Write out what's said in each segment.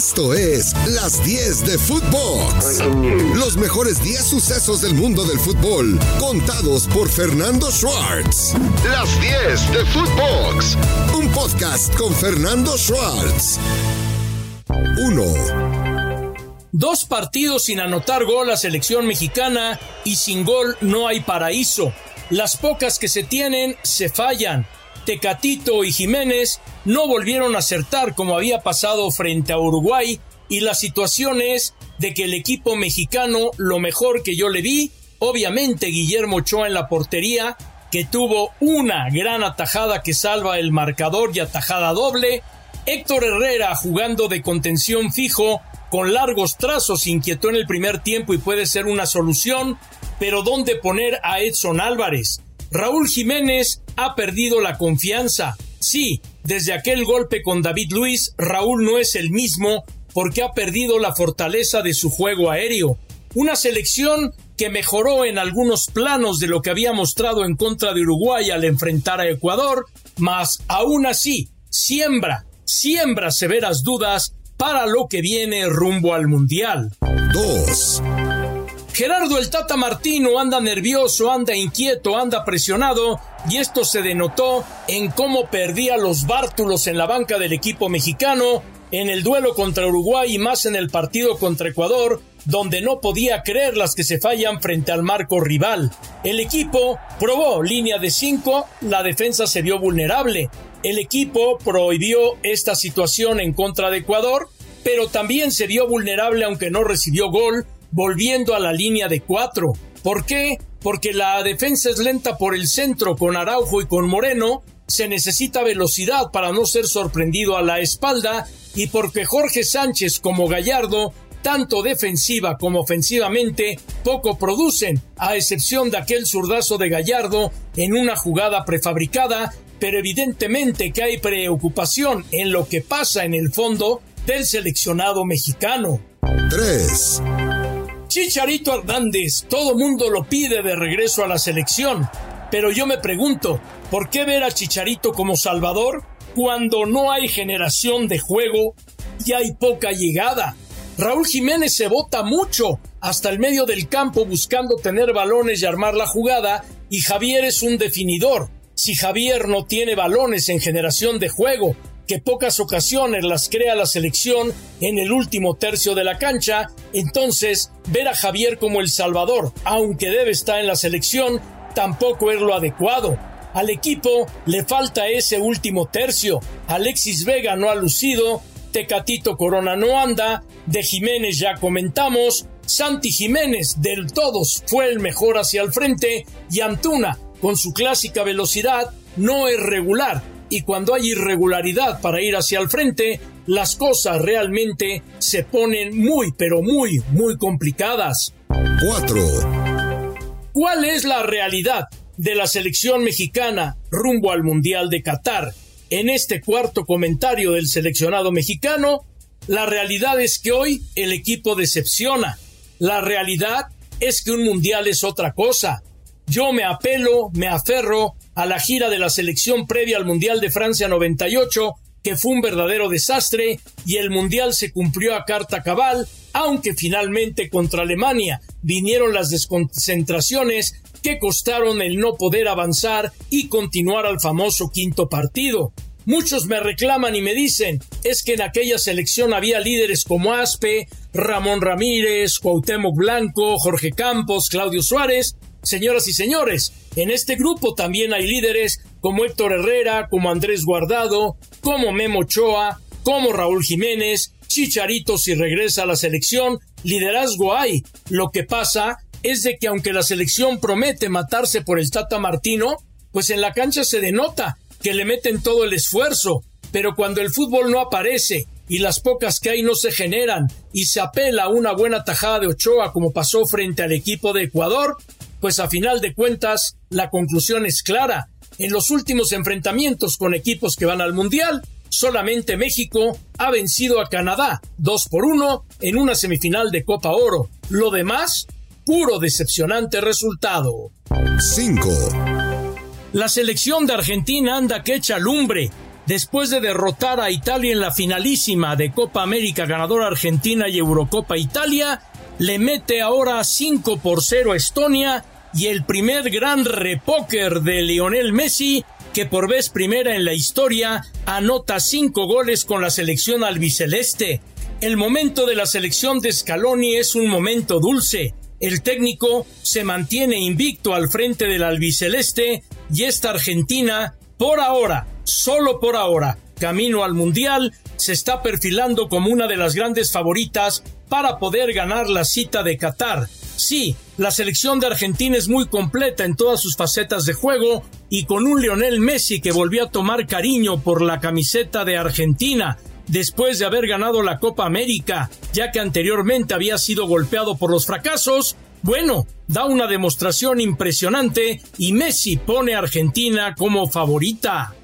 Esto es Las 10 de Footbox. Los mejores 10 sucesos del mundo del fútbol, contados por Fernando Schwartz. Las 10 de Footbox. Un podcast con Fernando Schwartz. 1. Dos partidos sin anotar gol a selección mexicana y sin gol no hay paraíso. Las pocas que se tienen se fallan. Tecatito y Jiménez no volvieron a acertar como había pasado frente a Uruguay y la situación es de que el equipo mexicano lo mejor que yo le vi, obviamente Guillermo Ochoa en la portería, que tuvo una gran atajada que salva el marcador y atajada doble, Héctor Herrera jugando de contención fijo con largos trazos inquietó en el primer tiempo y puede ser una solución, pero ¿dónde poner a Edson Álvarez? Raúl Jiménez ha perdido la confianza. Sí, desde aquel golpe con David Luis, Raúl no es el mismo porque ha perdido la fortaleza de su juego aéreo. Una selección que mejoró en algunos planos de lo que había mostrado en contra de Uruguay al enfrentar a Ecuador, mas aún así siembra, siembra severas dudas para lo que viene rumbo al Mundial. 2. Gerardo el Tata Martino anda nervioso, anda inquieto, anda presionado y esto se denotó en cómo perdía los bártulos en la banca del equipo mexicano en el duelo contra Uruguay y más en el partido contra Ecuador, donde no podía creer las que se fallan frente al marco rival. El equipo probó línea de 5, la defensa se vio vulnerable. El equipo prohibió esta situación en contra de Ecuador, pero también se vio vulnerable aunque no recibió gol volviendo a la línea de cuatro. ¿Por qué? Porque la defensa es lenta por el centro con Araujo y con Moreno, se necesita velocidad para no ser sorprendido a la espalda y porque Jorge Sánchez como Gallardo, tanto defensiva como ofensivamente, poco producen, a excepción de aquel zurdazo de Gallardo en una jugada prefabricada, pero evidentemente que hay preocupación en lo que pasa en el fondo del seleccionado mexicano. 3. Chicharito Hernández, todo mundo lo pide de regreso a la selección, pero yo me pregunto, ¿por qué ver a Chicharito como Salvador cuando no hay generación de juego y hay poca llegada? Raúl Jiménez se bota mucho hasta el medio del campo buscando tener balones y armar la jugada, y Javier es un definidor. Si Javier no tiene balones en generación de juego, que pocas ocasiones las crea la selección en el último tercio de la cancha, entonces ver a Javier como el Salvador, aunque debe estar en la selección, tampoco es lo adecuado. Al equipo le falta ese último tercio. Alexis Vega no ha lucido, Tecatito Corona no anda, de Jiménez ya comentamos, Santi Jiménez del todos fue el mejor hacia el frente y Antuna, con su clásica velocidad, no es regular y cuando hay irregularidad para ir hacia el frente, las cosas realmente se ponen muy, pero muy, muy complicadas. 4. ¿Cuál es la realidad de la selección mexicana rumbo al Mundial de Qatar? En este cuarto comentario del seleccionado mexicano, la realidad es que hoy el equipo decepciona. La realidad es que un mundial es otra cosa. Yo me apelo, me aferro a la gira de la selección previa al Mundial de Francia 98, que fue un verdadero desastre, y el Mundial se cumplió a carta cabal, aunque finalmente contra Alemania vinieron las desconcentraciones que costaron el no poder avanzar y continuar al famoso quinto partido. Muchos me reclaman y me dicen, es que en aquella selección había líderes como Aspe, Ramón Ramírez, Cuauhtémoc Blanco, Jorge Campos, Claudio Suárez, Señoras y señores, en este grupo también hay líderes como Héctor Herrera, como Andrés Guardado, como Memo Ochoa, como Raúl Jiménez, Chicharito si regresa a la selección, liderazgo hay. Lo que pasa es de que aunque la selección promete matarse por el Tata Martino, pues en la cancha se denota que le meten todo el esfuerzo, pero cuando el fútbol no aparece y las pocas que hay no se generan y se apela a una buena tajada de Ochoa como pasó frente al equipo de Ecuador, pues a final de cuentas la conclusión es clara. En los últimos enfrentamientos con equipos que van al Mundial, solamente México ha vencido a Canadá 2 por 1 en una semifinal de Copa Oro. Lo demás, puro decepcionante resultado. 5. La selección de Argentina anda que echa lumbre. después de derrotar a Italia en la finalísima de Copa América ganadora Argentina y Eurocopa Italia, le mete ahora 5 por 0 a Estonia y el primer gran repóker de Lionel Messi, que por vez primera en la historia anota 5 goles con la selección albiceleste. El momento de la selección de Scaloni es un momento dulce. El técnico se mantiene invicto al frente del albiceleste y esta Argentina, por ahora, solo por ahora, camino al Mundial, se está perfilando como una de las grandes favoritas para poder ganar la cita de Qatar. Sí, la selección de Argentina es muy completa en todas sus facetas de juego y con un Lionel Messi que volvió a tomar cariño por la camiseta de Argentina después de haber ganado la Copa América, ya que anteriormente había sido golpeado por los fracasos, bueno, da una demostración impresionante y Messi pone a Argentina como favorita.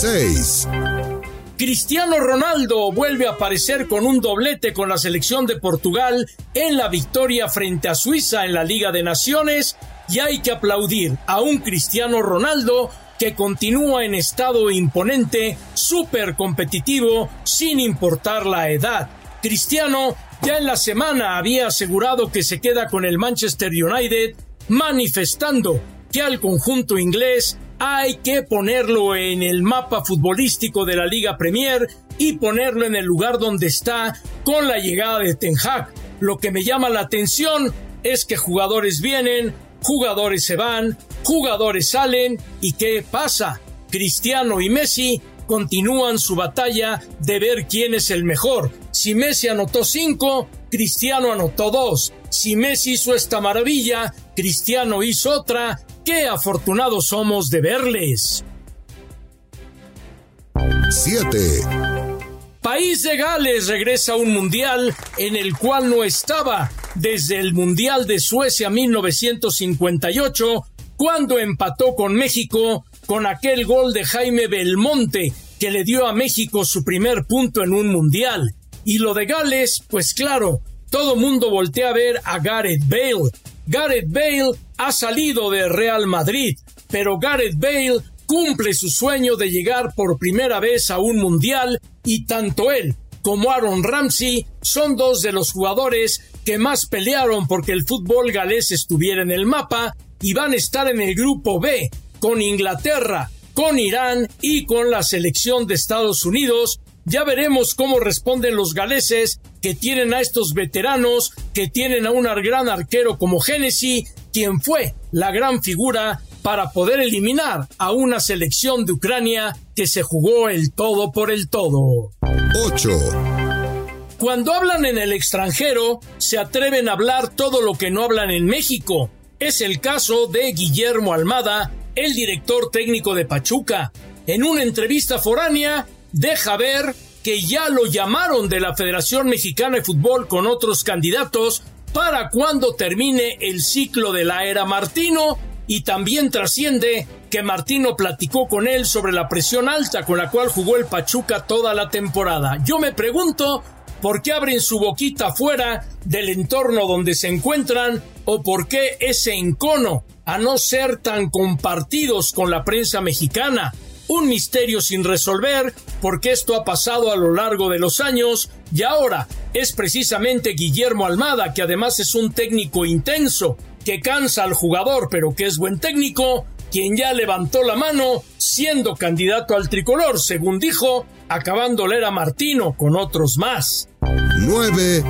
6. Cristiano Ronaldo vuelve a aparecer con un doblete con la selección de Portugal en la victoria frente a Suiza en la Liga de Naciones y hay que aplaudir a un Cristiano Ronaldo que continúa en estado imponente, súper competitivo, sin importar la edad. Cristiano ya en la semana había asegurado que se queda con el Manchester United, manifestando que al conjunto inglés hay que ponerlo en el mapa futbolístico de la Liga Premier y ponerlo en el lugar donde está con la llegada de Ten Hag. Lo que me llama la atención es que jugadores vienen, jugadores se van, jugadores salen y ¿qué pasa? Cristiano y Messi continúan su batalla de ver quién es el mejor. Si Messi anotó cinco, Cristiano anotó dos. Si Messi hizo esta maravilla, Cristiano hizo otra Qué afortunados somos de verles. 7. País de Gales regresa a un mundial en el cual no estaba desde el Mundial de Suecia 1958, cuando empató con México con aquel gol de Jaime Belmonte que le dio a México su primer punto en un mundial. Y lo de Gales, pues claro, todo mundo voltea a ver a Gareth Bale, Gareth Bale ha salido de Real Madrid, pero Gareth Bale cumple su sueño de llegar por primera vez a un mundial y tanto él como Aaron Ramsey son dos de los jugadores que más pelearon porque el fútbol galés estuviera en el mapa y van a estar en el grupo B con Inglaterra, con Irán y con la selección de Estados Unidos. Ya veremos cómo responden los galeses que tienen a estos veteranos, que tienen a un gran arquero como Genesis, quien fue la gran figura para poder eliminar a una selección de Ucrania que se jugó el todo por el todo. 8. Cuando hablan en el extranjero, se atreven a hablar todo lo que no hablan en México. Es el caso de Guillermo Almada, el director técnico de Pachuca. En una entrevista foránea, deja ver que ya lo llamaron de la Federación Mexicana de Fútbol con otros candidatos para cuando termine el ciclo de la era Martino. Y también trasciende que Martino platicó con él sobre la presión alta con la cual jugó el Pachuca toda la temporada. Yo me pregunto por qué abren su boquita fuera del entorno donde se encuentran o por qué ese encono a no ser tan compartidos con la prensa mexicana un misterio sin resolver porque esto ha pasado a lo largo de los años y ahora es precisamente Guillermo Almada, que además es un técnico intenso, que cansa al jugador pero que es buen técnico, quien ya levantó la mano siendo candidato al tricolor, según dijo, acabando la era Martino con otros más. 9.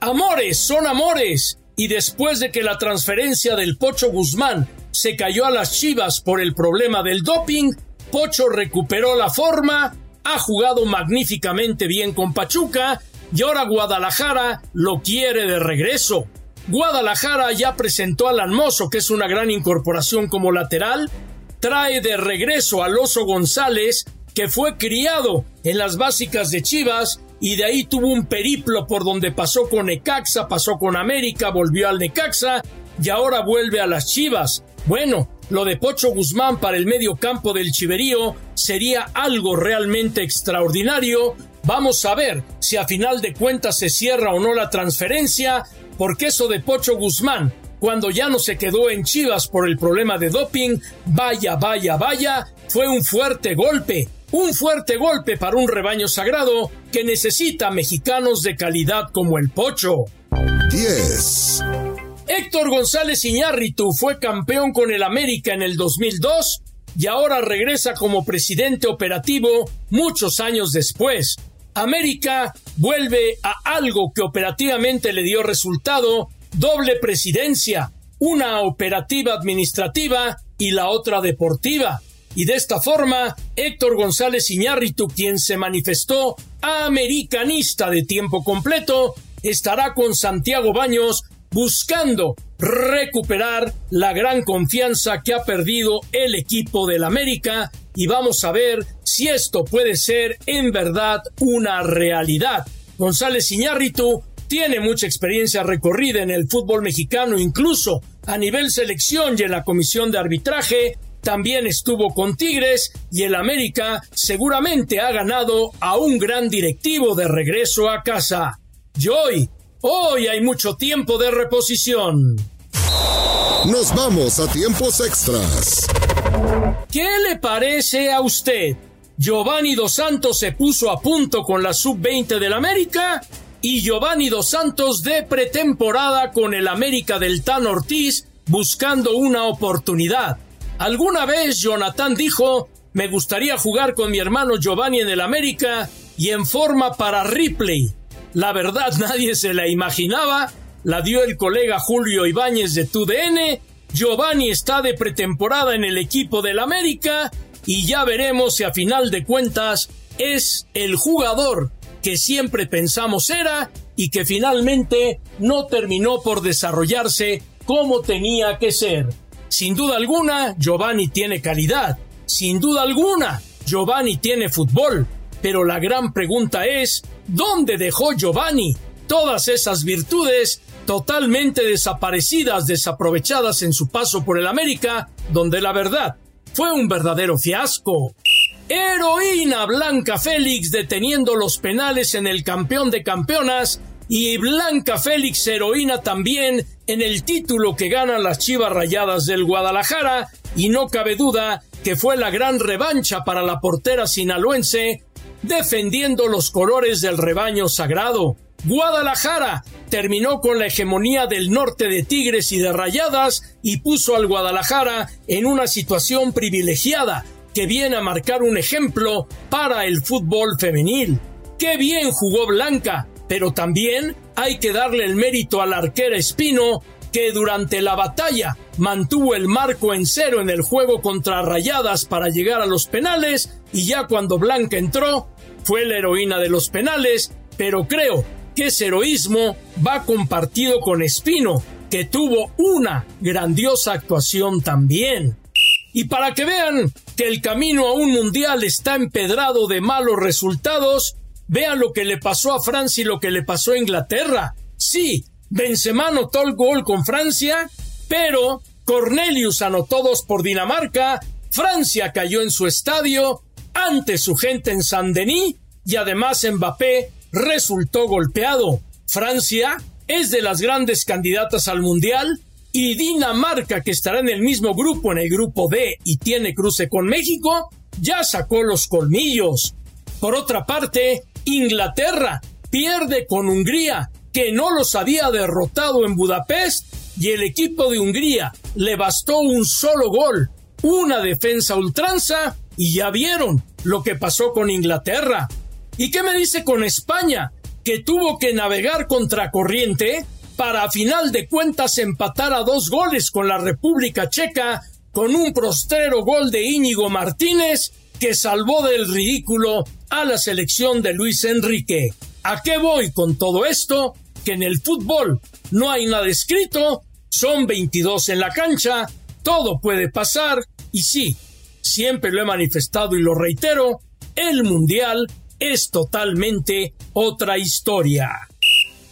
Amores son amores. Y después de que la transferencia del Pocho Guzmán se cayó a las Chivas por el problema del doping, Pocho recuperó la forma, ha jugado magníficamente bien con Pachuca y ahora Guadalajara lo quiere de regreso. Guadalajara ya presentó al Almozo, que es una gran incorporación como lateral, trae de regreso al Oso González, que fue criado en las básicas de Chivas y de ahí tuvo un periplo por donde pasó con Necaxa, pasó con América, volvió al Necaxa y ahora vuelve a las Chivas. Bueno, lo de Pocho Guzmán para el medio campo del Chiverío sería algo realmente extraordinario. Vamos a ver si a final de cuentas se cierra o no la transferencia, porque eso de Pocho Guzmán, cuando ya no se quedó en Chivas por el problema de doping, vaya, vaya, vaya, fue un fuerte golpe. Un fuerte golpe para un rebaño sagrado que necesita mexicanos de calidad como el Pocho. 10. Héctor González Iñárritu fue campeón con el América en el 2002 y ahora regresa como presidente operativo muchos años después. América vuelve a algo que operativamente le dio resultado, doble presidencia, una operativa administrativa y la otra deportiva. Y de esta forma, Héctor González Iñárritu, quien se manifestó americanista de tiempo completo, estará con Santiago Baños buscando recuperar la gran confianza que ha perdido el equipo del América y vamos a ver si esto puede ser en verdad una realidad. González Iñárritu tiene mucha experiencia recorrida en el fútbol mexicano, incluso a nivel selección y en la comisión de arbitraje, también estuvo con Tigres y el América seguramente ha ganado a un gran directivo de regreso a casa. Y hoy, hay mucho tiempo de reposición. Nos vamos a tiempos extras. ¿Qué le parece a usted? Giovanni Dos Santos se puso a punto con la sub-20 del América y Giovanni Dos Santos de pretemporada con el América del Tan Ortiz buscando una oportunidad. Alguna vez Jonathan dijo, me gustaría jugar con mi hermano Giovanni en el América y en forma para Ripley. La verdad nadie se la imaginaba, la dio el colega Julio Ibáñez de TUDN, Giovanni está de pretemporada en el equipo del América y ya veremos si a final de cuentas es el jugador que siempre pensamos era y que finalmente no terminó por desarrollarse como tenía que ser. Sin duda alguna, Giovanni tiene calidad. Sin duda alguna, Giovanni tiene fútbol. Pero la gran pregunta es, ¿dónde dejó Giovanni todas esas virtudes totalmente desaparecidas, desaprovechadas en su paso por el América, donde la verdad fue un verdadero fiasco? Heroína Blanca Félix deteniendo los penales en el campeón de campeonas y Blanca Félix heroína también en el título que ganan las Chivas Rayadas del Guadalajara y no cabe duda que fue la gran revancha para la portera sinaloense defendiendo los colores del rebaño sagrado. Guadalajara terminó con la hegemonía del norte de Tigres y de Rayadas y puso al Guadalajara en una situación privilegiada que viene a marcar un ejemplo para el fútbol femenil. ¡Qué bien jugó Blanca! Pero también hay que darle el mérito al arquera Espino, que durante la batalla mantuvo el marco en cero en el juego contra Rayadas para llegar a los penales y ya cuando Blanca entró fue la heroína de los penales, pero creo que ese heroísmo va compartido con Espino, que tuvo una grandiosa actuación también. Y para que vean que el camino a un mundial está empedrado de malos resultados, Vean lo que le pasó a Francia y lo que le pasó a Inglaterra. Sí, Benzema anotó el gol con Francia, pero Cornelius anotó dos por Dinamarca, Francia cayó en su estadio, ante su gente en Saint-Denis, y además Mbappé resultó golpeado. Francia es de las grandes candidatas al Mundial y Dinamarca, que estará en el mismo grupo, en el grupo D, y tiene cruce con México, ya sacó los colmillos. Por otra parte, Inglaterra pierde con Hungría, que no los había derrotado en Budapest, y el equipo de Hungría le bastó un solo gol, una defensa ultranza, y ya vieron lo que pasó con Inglaterra. ¿Y qué me dice con España? Que tuvo que navegar contra corriente para a final de cuentas empatar a dos goles con la República Checa con un prostero gol de Íñigo Martínez que salvó del ridículo a la selección de Luis Enrique. ¿A qué voy con todo esto? Que en el fútbol no hay nada escrito, son 22 en la cancha, todo puede pasar y sí, siempre lo he manifestado y lo reitero, el Mundial es totalmente otra historia.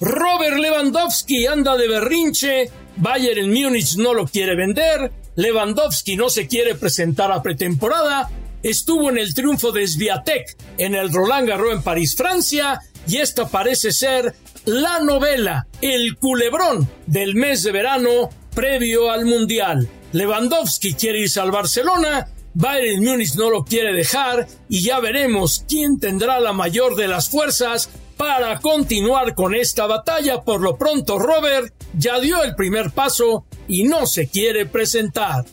Robert Lewandowski anda de berrinche, Bayern en Múnich no lo quiere vender, Lewandowski no se quiere presentar a pretemporada, estuvo en el triunfo de Sviatek en el Roland Garros en París, Francia, y esta parece ser la novela, el culebrón del mes de verano previo al Mundial. Lewandowski quiere irse al Barcelona Bayern Múnich no lo quiere dejar y ya veremos quién tendrá la mayor de las fuerzas para continuar con esta batalla. Por lo pronto, Robert ya dio el primer paso y no se quiere presentar.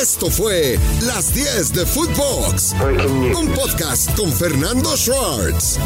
Esto fue Las 10 de Footbox, un podcast con Fernando Schwartz.